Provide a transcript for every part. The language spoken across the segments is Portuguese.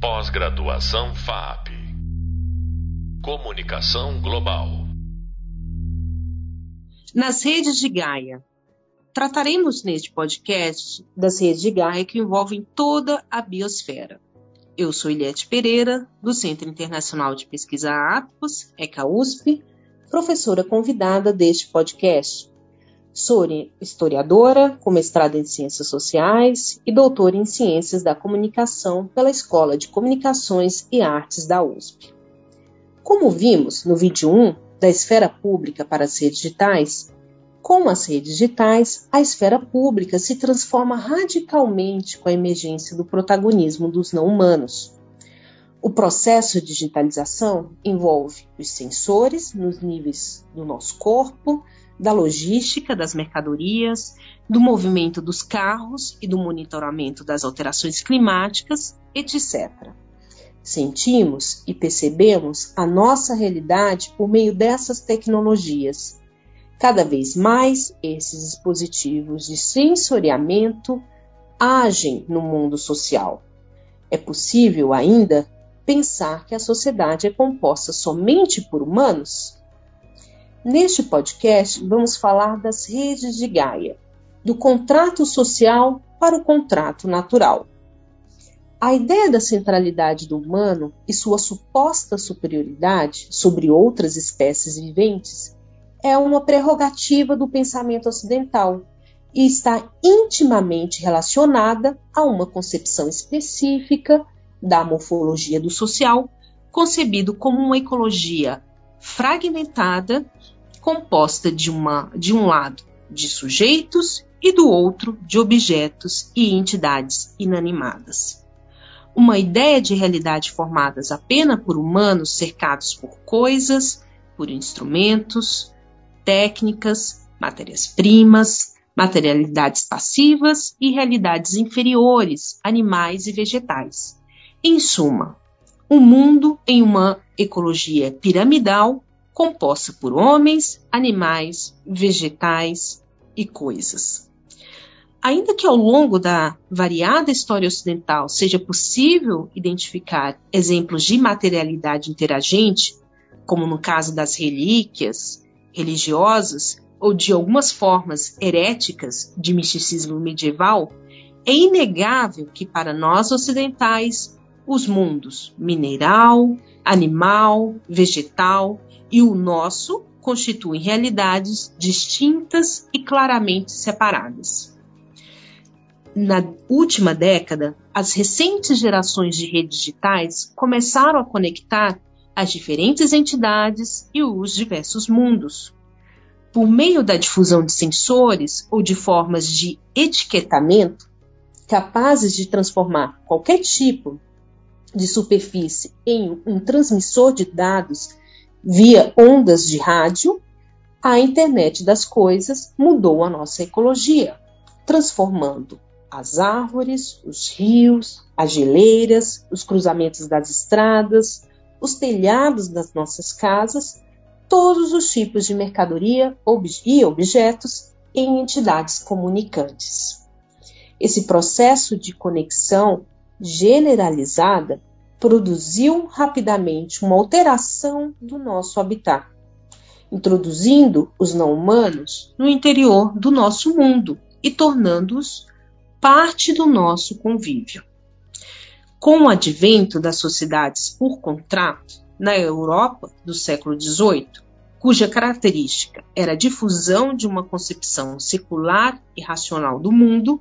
Pós-graduação FAP. Comunicação Global. Nas redes de Gaia. Trataremos neste podcast das redes de Gaia que envolvem toda a biosfera. Eu sou Eliette Pereira, do Centro Internacional de Pesquisa Atmos, ECA USP, professora convidada deste podcast. Sou historiadora, com mestrado em Ciências Sociais e doutora em Ciências da Comunicação pela Escola de Comunicações e Artes da USP. Como vimos no vídeo 1 da esfera pública para as redes digitais, com as redes digitais, a esfera pública se transforma radicalmente com a emergência do protagonismo dos não-humanos. O processo de digitalização envolve os sensores nos níveis do nosso corpo, da logística das mercadorias, do movimento dos carros e do monitoramento das alterações climáticas, etc. Sentimos e percebemos a nossa realidade por meio dessas tecnologias. Cada vez mais, esses dispositivos de sensoriamento agem no mundo social. É possível ainda pensar que a sociedade é composta somente por humanos? Neste podcast, vamos falar das redes de Gaia, do contrato social para o contrato natural. A ideia da centralidade do humano e sua suposta superioridade sobre outras espécies viventes é uma prerrogativa do pensamento ocidental e está intimamente relacionada a uma concepção específica da morfologia do social, concebido como uma ecologia fragmentada, composta de, uma, de um lado de sujeitos e do outro de objetos e entidades inanimadas. Uma ideia de realidade formadas apenas por humanos cercados por coisas, por instrumentos, técnicas, matérias-primas, materialidades passivas e realidades inferiores, animais e vegetais. Em suma, um mundo em uma ecologia piramidal composta por homens, animais, vegetais e coisas. Ainda que ao longo da variada história ocidental seja possível identificar exemplos de materialidade interagente, como no caso das relíquias religiosas ou de algumas formas heréticas de misticismo medieval, é inegável que para nós ocidentais os mundos mineral, animal, vegetal e o nosso constituem realidades distintas e claramente separadas. Na última década, as recentes gerações de redes digitais começaram a conectar as diferentes entidades e os diversos mundos. Por meio da difusão de sensores ou de formas de etiquetamento capazes de transformar qualquer tipo de superfície em um transmissor de dados via ondas de rádio, a internet das coisas mudou a nossa ecologia, transformando as árvores, os rios, as geleiras, os cruzamentos das estradas, os telhados das nossas casas, todos os tipos de mercadoria e objetos em entidades comunicantes. Esse processo de conexão generalizada produziu rapidamente uma alteração do nosso habitat, introduzindo os não-humanos no interior do nosso mundo e tornando-os parte do nosso convívio. Com o advento das sociedades por contrato na Europa do século XVIII, cuja característica era a difusão de uma concepção secular e racional do mundo,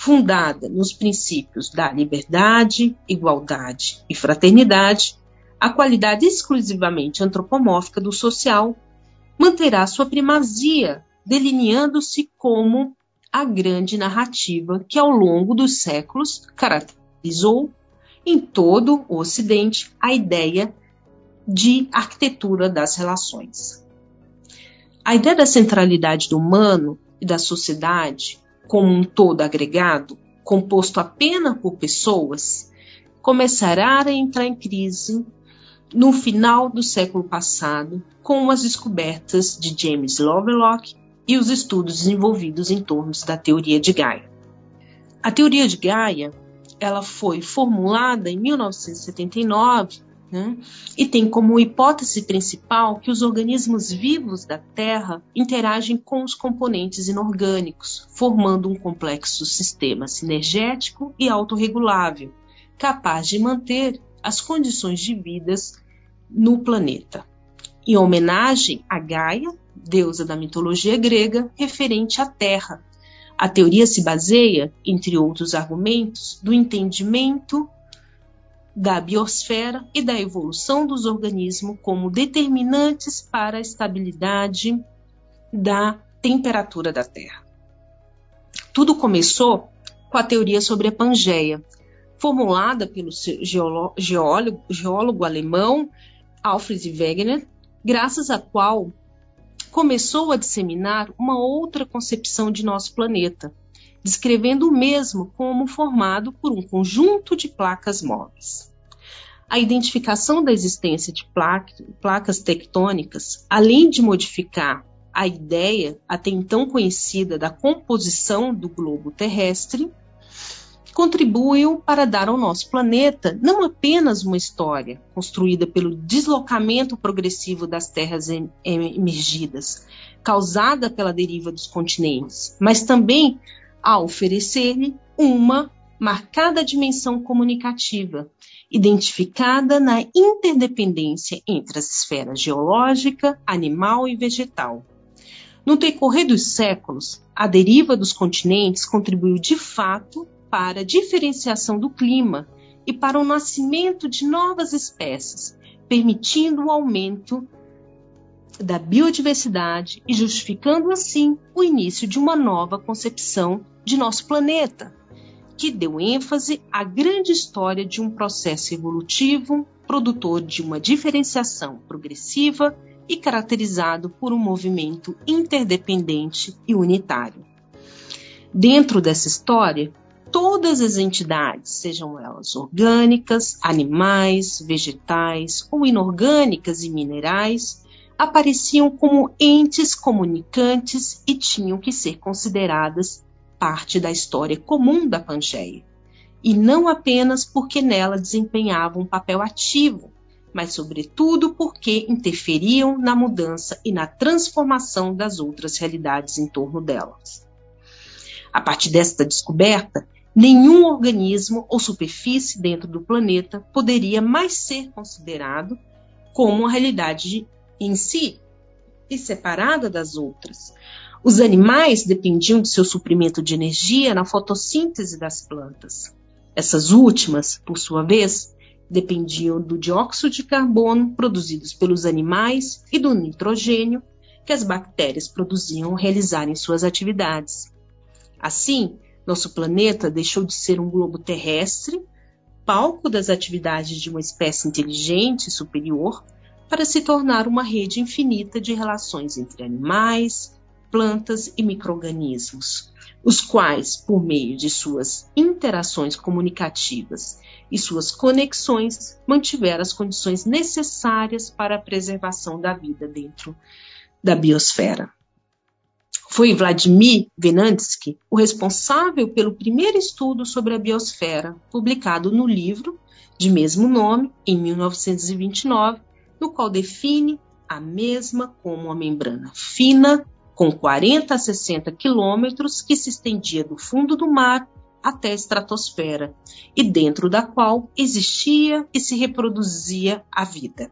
fundada nos princípios da liberdade, igualdade e fraternidade, a qualidade exclusivamente antropomórfica do social manterá sua primazia, delineando-se como a grande narrativa que ao longo dos séculos caracterizou em todo o Ocidente a ideia de arquitetura das relações. A ideia da centralidade do humano e da sociedade como um todo agregado, composto apenas por pessoas, começará a entrar em crise no final do século passado, com as descobertas de James Lovelock e os estudos desenvolvidos em torno da teoria de Gaia. A teoria de Gaia ela foi formulada em 1979 né, e tem como hipótese principal que os organismos vivos da Terra interagem com os componentes inorgânicos, formando um complexo sistema sinergético e autorregulável, capaz de manter as condições de vidas no planeta. Em homenagem a Gaia, deusa da mitologia grega, referente à Terra. A teoria se baseia, entre outros argumentos, do entendimento da biosfera e da evolução dos organismos como determinantes para a estabilidade da temperatura da Terra. Tudo começou com a teoria sobre a Pangeia, formulada pelo geólogo, geólogo alemão Alfred Wegener, graças à qual começou a disseminar uma outra concepção de nosso planeta, descrevendo o mesmo como formado por um conjunto de placas móveis. A identificação da existência de placas tectônicas, além de modificar a ideia até então conhecida da composição do globo terrestre, contribuiu para dar ao nosso planeta não apenas uma história construída pelo deslocamento progressivo das terras emergidas, causada pela deriva dos continentes, mas também a oferecer-lhe uma marcada dimensão comunicativa, identificada na interdependência entre as esferas geológica, animal e vegetal. No decorrer dos séculos, a deriva dos continentes contribuiu de fato para a diferenciação do clima e para o nascimento de novas espécies, permitindo o aumento da biodiversidade e justificando assim o início de uma nova concepção de nosso planeta, que deu ênfase à grande história de um processo evolutivo produtor de uma diferenciação progressiva e caracterizado por um movimento interdependente e unitário. Dentro dessa história, todas as entidades, sejam elas orgânicas, animais, vegetais ou inorgânicas e minerais, apareciam como entes comunicantes e tinham que ser consideradas parte da história comum da Pangeia, e não apenas porque nela desempenhavam um papel ativo, mas sobretudo porque interferiam na mudança e na transformação das outras realidades em torno delas. A partir desta descoberta, nenhum organismo ou superfície dentro do planeta poderia mais ser considerado como uma realidade em si e separada das outras. Os animais dependiam de seu suprimento de energia na fotossíntese das plantas. Essas últimas, por sua vez, dependiam do dióxido de carbono produzidos pelos animais e do nitrogênio que as bactérias produziam ao realizarem suas atividades. Assim, nosso planeta deixou de ser um globo terrestre, palco das atividades de uma espécie inteligente superior, para se tornar uma rede infinita de relações entre animais, plantas e microorganismos, os quais, por meio de suas interações comunicativas e suas conexões, mantiveram as condições necessárias para a preservação da vida dentro da biosfera. Foi Vladimir Venantsky o responsável pelo primeiro estudo sobre a biosfera, publicado no livro de mesmo nome, em 1929, no qual define a mesma como uma membrana fina, com 40 a 60 quilômetros, que se estendia do fundo do mar até a estratosfera, e dentro da qual existia e se reproduzia a vida.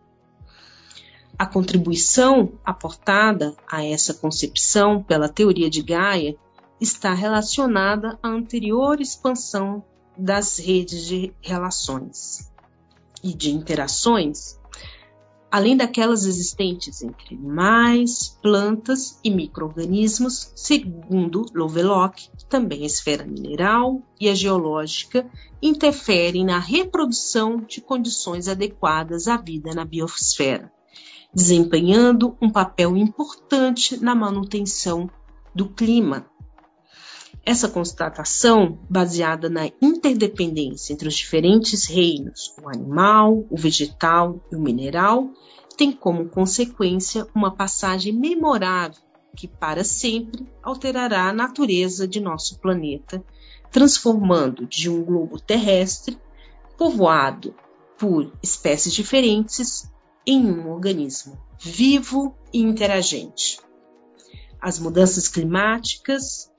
A contribuição aportada a essa concepção pela teoria de Gaia está relacionada à anterior expansão das redes de relações e de interações além daquelas existentes entre animais, plantas e microorganismos, segundo Lovelock, também a esfera mineral e a geológica interferem na reprodução de condições adequadas à vida na biosfera, desempenhando um papel importante na manutenção do clima essa constatação, baseada na interdependência entre os diferentes reinos, o animal, o vegetal e o mineral, tem como consequência uma passagem memorável que para sempre alterará a natureza de nosso planeta, transformando de um globo terrestre, povoado por espécies diferentes, em um organismo vivo e interagente. As mudanças climáticas,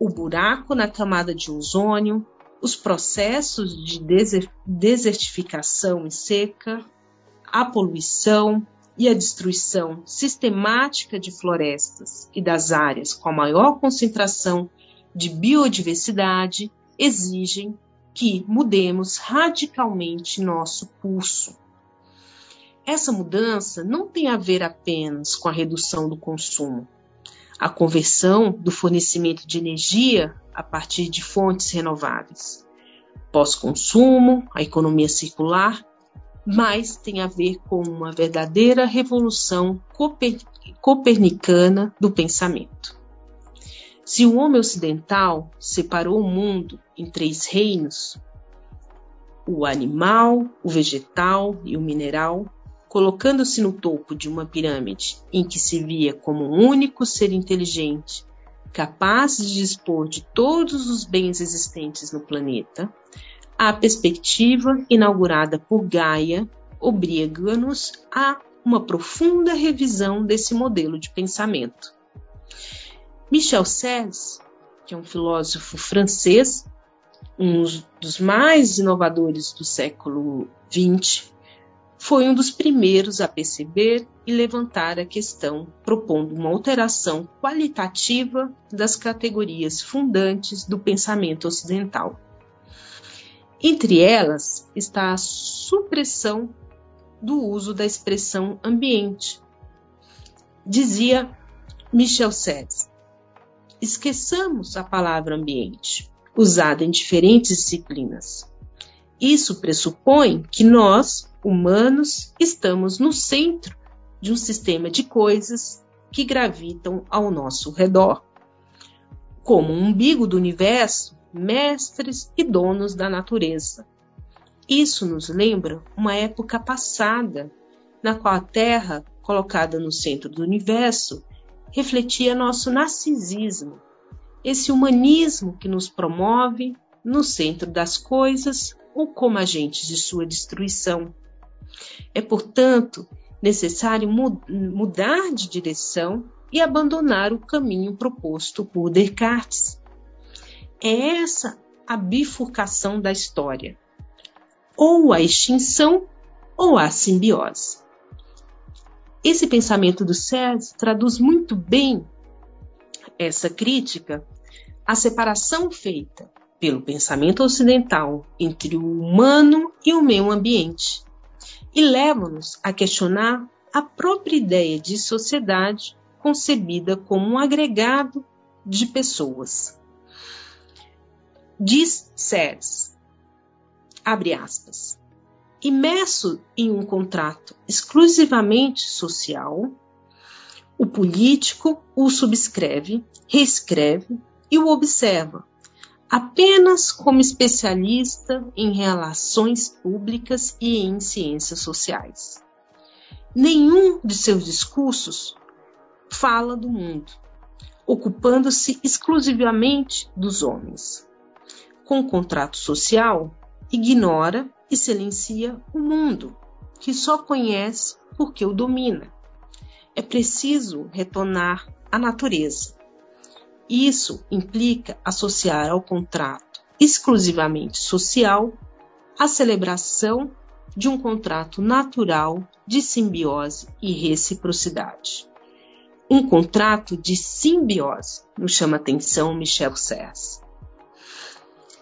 o buraco na camada de ozônio, os processos de desertificação e seca, a poluição e a destruição sistemática de florestas e das áreas com a maior concentração de biodiversidade exigem que mudemos radicalmente nosso pulso. Essa mudança não tem a ver apenas com a redução do consumo, a conversão do fornecimento de energia a partir de fontes renováveis, pós-consumo, a economia circular, mas tem a ver com uma verdadeira revolução copernicana do pensamento. Se o homem ocidental separou o mundo em três reinos, o animal, o vegetal e o mineral, colocando-se no topo de uma pirâmide em que se via como um único ser inteligente, capaz de dispor de todos os bens existentes no planeta, a perspectiva inaugurada por Gaia obriga-nos a uma profunda revisão desse modelo de pensamento. Michel Serres, que é um filósofo francês, um dos mais inovadores do século XX, foi um dos primeiros a perceber e levantar a questão, propondo uma alteração qualitativa das categorias fundantes do pensamento ocidental. Entre elas está a supressão do uso da expressão ambiente. Dizia Michel Serres: esqueçamos a palavra ambiente, usada em diferentes disciplinas. Isso pressupõe que nós, humanos estamos no centro de um sistema de coisas que gravitam ao nosso redor. Como um umbigo do universo, mestres e donos da natureza. Isso nos lembra uma época passada, na qual a Terra, colocada no centro do universo, refletia nosso narcisismo, esse humanismo que nos promove no centro das coisas ou como agentes de sua destruição. É, portanto, necessário mudar de direção e abandonar o caminho proposto por Descartes. É essa a bifurcação da história: ou a extinção ou a simbiose. Esse pensamento do Sérgio traduz muito bem essa crítica à separação feita pelo pensamento ocidental entre o humano e o meio ambiente, e leva-nos a questionar a própria ideia de sociedade concebida como um agregado de pessoas. Diz Seres, abre aspas, imerso em um contrato exclusivamente social, o político o subscreve, reescreve e o observa, apenas como especialista em relações públicas e em ciências sociais. Nenhum de seus discursos fala do mundo, ocupando-se exclusivamente dos homens. Com o contrato social, ignora e silencia o mundo, que só conhece porque o domina. É preciso retornar à natureza, isso implica associar ao contrato exclusivamente social a celebração de um contrato natural de simbiose e reciprocidade. Um contrato de simbiose, nos chama atenção Michel Serres.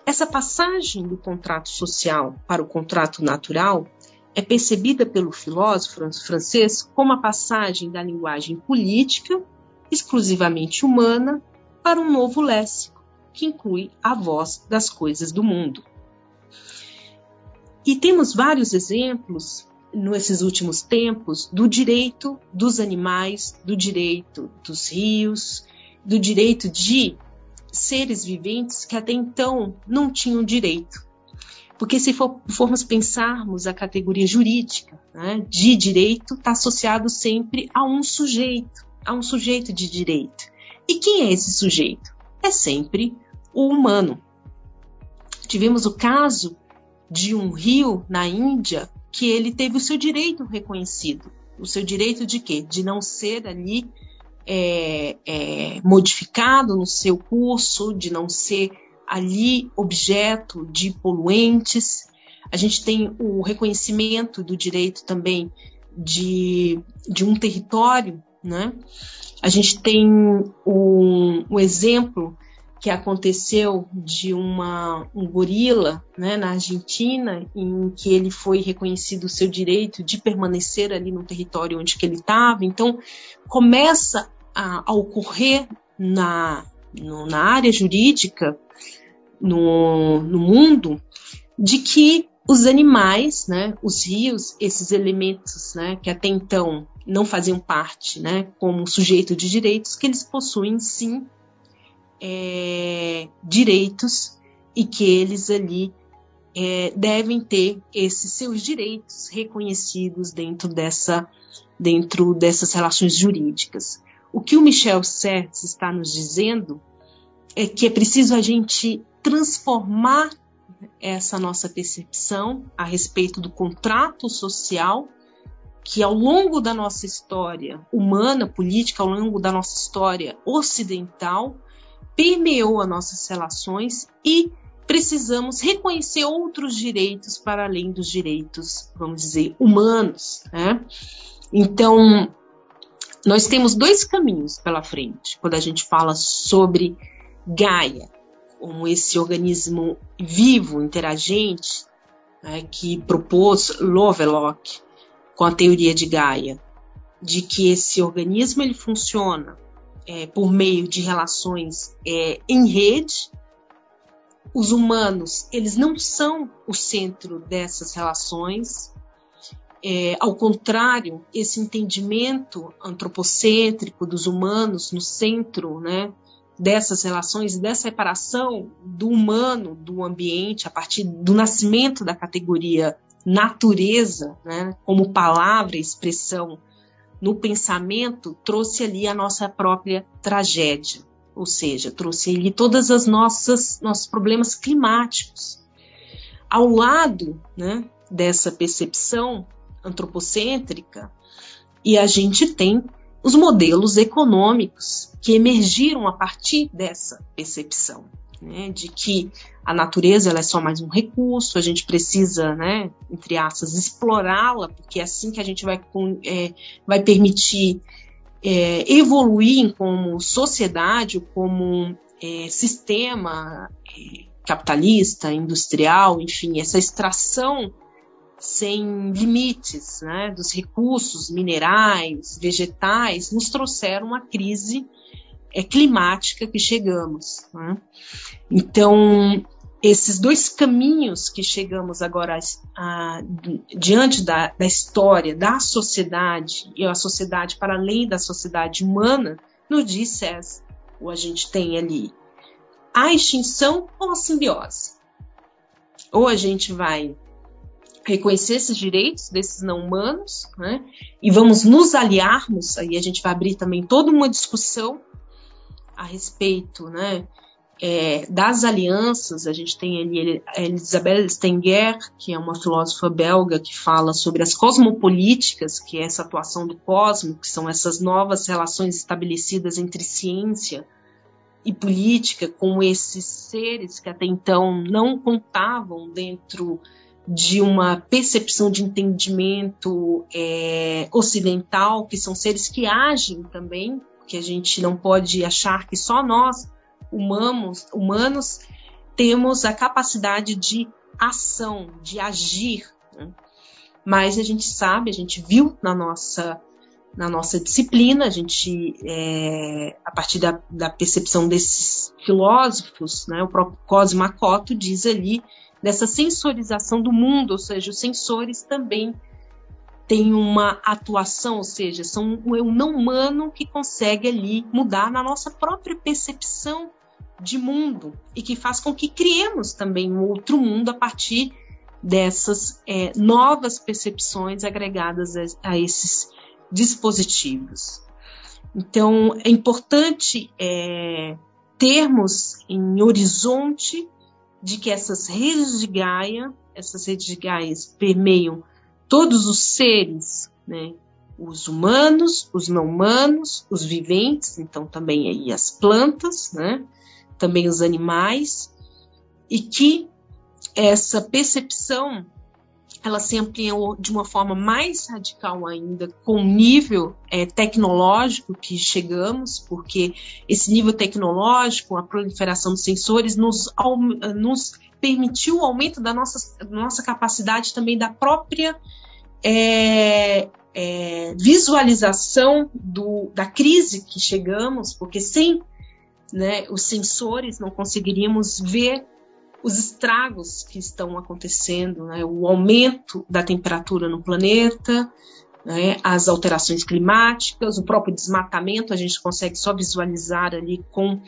Essa passagem do contrato social para o contrato natural é percebida pelo filósofo francês como a passagem da linguagem política, exclusivamente humana, para um novo léxico, que inclui a voz das coisas do mundo. E temos vários exemplos nesses últimos tempos do direito dos animais, do direito dos rios, do direito de seres viventes que até então não tinham direito. Porque se for, formos pensarmos a categoria jurídica né, de direito, está associado sempre a um sujeito, a um sujeito de direito. E quem é esse sujeito? É sempre o humano. Tivemos o caso de um rio na Índia que ele teve o seu direito reconhecido. O seu direito de quê? De não ser ali é, é, modificado no seu curso, de não ser ali objeto de poluentes. A gente tem o reconhecimento do direito também de, de um território, né? A gente tem o, o exemplo que aconteceu de uma, um gorila né, na Argentina, em que ele foi reconhecido o seu direito de permanecer ali no território onde que ele estava. Então, começa a, a ocorrer na, no, na área jurídica, no, no mundo, de que os animais, né, os rios, esses elementos né, que até então não faziam parte né, como sujeito de direitos, que eles possuem sim é, direitos e que eles ali é, devem ter esses seus direitos reconhecidos dentro, dessa, dentro dessas relações jurídicas. O que o Michel Serres está nos dizendo é que é preciso a gente transformar essa nossa percepção a respeito do contrato social que ao longo da nossa história humana, política, ao longo da nossa história ocidental, permeou as nossas relações e precisamos reconhecer outros direitos para além dos direitos, vamos dizer, humanos. Né? Então, nós temos dois caminhos pela frente quando a gente fala sobre Gaia, como esse organismo vivo, interagente, né, que propôs Lovelock com a teoria de Gaia, de que esse organismo ele funciona é, por meio de relações é, em rede. Os humanos, eles não são o centro dessas relações. É, ao contrário, esse entendimento antropocêntrico dos humanos no centro né, dessas relações, dessa separação do humano do ambiente a partir do nascimento da categoria natureza, né, como palavra, expressão no pensamento trouxe ali a nossa própria tragédia, ou seja, trouxe ali todas as nossas nossos problemas climáticos. Ao lado, né, dessa percepção antropocêntrica, e a gente tem os modelos econômicos que emergiram a partir dessa percepção né, de que a natureza ela é só mais um recurso, a gente precisa, né, entre aspas, explorá-la, porque é assim que a gente vai, é, vai permitir é, evoluir como sociedade, como é, sistema é, capitalista, industrial, enfim, essa extração sem limites né, dos recursos minerais, vegetais, nos trouxeram uma crise é, climática que chegamos. Né? Então, esses dois caminhos que chegamos agora a, a, diante da, da, história da sociedade e a sociedade para além da sociedade humana, nos diz César, ou a gente tem ali a extinção ou a simbiose. Ou a gente vai reconhecer esses direitos desses não humanos, né? E vamos nos aliarmos, aí a gente vai abrir também toda uma discussão a respeito né, é, das alianças, a gente tem ali Elisabeth Stenger, que é uma filósofa belga que fala sobre as cosmopolíticas, que é essa atuação do cosmo, que são essas novas relações estabelecidas entre ciência e política com esses seres que até então não contavam dentro de uma percepção de entendimento é, ocidental, que são seres que agem também que a gente não pode achar que só nós, humanos, humanos temos a capacidade de ação, de agir. Né? Mas a gente sabe, a gente viu na nossa na nossa disciplina, a gente, é, a partir da, da, percepção desses filósofos, né, o próprio Makoto diz ali dessa sensorização do mundo, ou seja, os sensores também tem uma atuação, ou seja, são o não humano que consegue ali mudar na nossa própria percepção de mundo e que faz com que criemos também um outro mundo a partir dessas é, novas percepções agregadas a, a, esses dispositivos. Então, é importante é, termos em horizonte de que essas redes de Gaia, essas redes de Gaia permeiam todos os seres, né? Os humanos, os não humanos, os viventes, então também aí as plantas, né? Também os animais, e que essa percepção ela se ampliou de uma forma mais radical ainda com o nível é, tecnológico que chegamos, porque esse nível tecnológico, a proliferação dos sensores, nos, nos permitiu o aumento da nossa, nossa capacidade também da própria é, é, visualização do, da crise que chegamos, porque sem né, os sensores não conseguiríamos ver os estragos que estão acontecendo, né, o aumento da temperatura no planeta, né, as alterações climáticas, o próprio desmatamento, a gente consegue só visualizar ali com,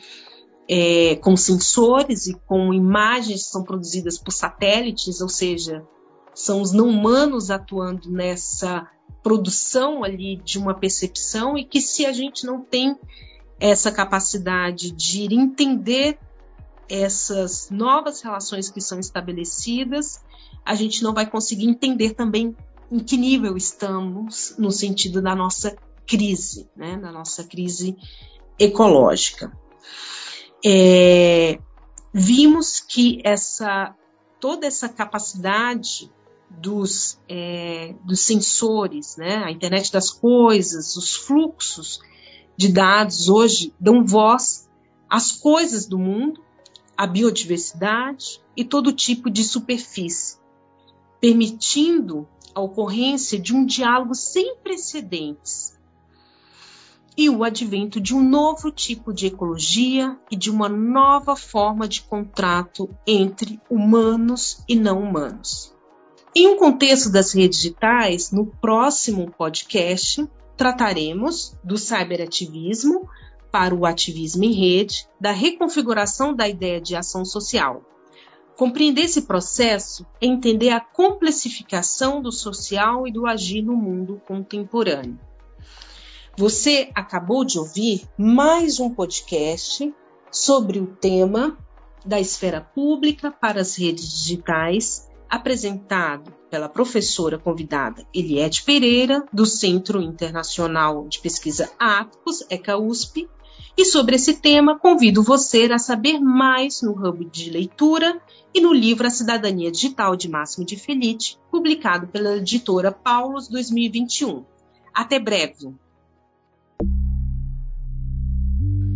é, com sensores e com imagens que são produzidas por satélites, ou seja, são os não humanos atuando nessa produção ali de uma percepção e que se a gente não tem essa capacidade de entender essas novas relações que são estabelecidas, a gente não vai conseguir entender também em que nível estamos no sentido da nossa crise, né, da nossa crise ecológica. É, vimos que essa toda essa capacidade dos, é, dos sensores, né, a internet das coisas, os fluxos de dados hoje dão voz às coisas do mundo a biodiversidade e todo tipo de superfície, permitindo a ocorrência de um diálogo sem precedentes e o advento de um novo tipo de ecologia e de uma nova forma de contrato entre humanos e não humanos. Em um contexto das redes digitais, no próximo podcast, trataremos do cyberativismo, para o ativismo em rede, da reconfiguração da ideia de ação social. Compreender esse processo é entender a complexificação do social e do agir no mundo contemporâneo. Você acabou de ouvir mais um podcast sobre o tema da esfera pública para as redes digitais, apresentado pela professora convidada Eliette Pereira, do Centro Internacional de Pesquisa ATPOS, ECA USP, e sobre esse tema, convido você a saber mais no Hub de Leitura e no livro A Cidadania Digital de Máximo de Felice, publicado pela editora Paulus 2021. Até breve.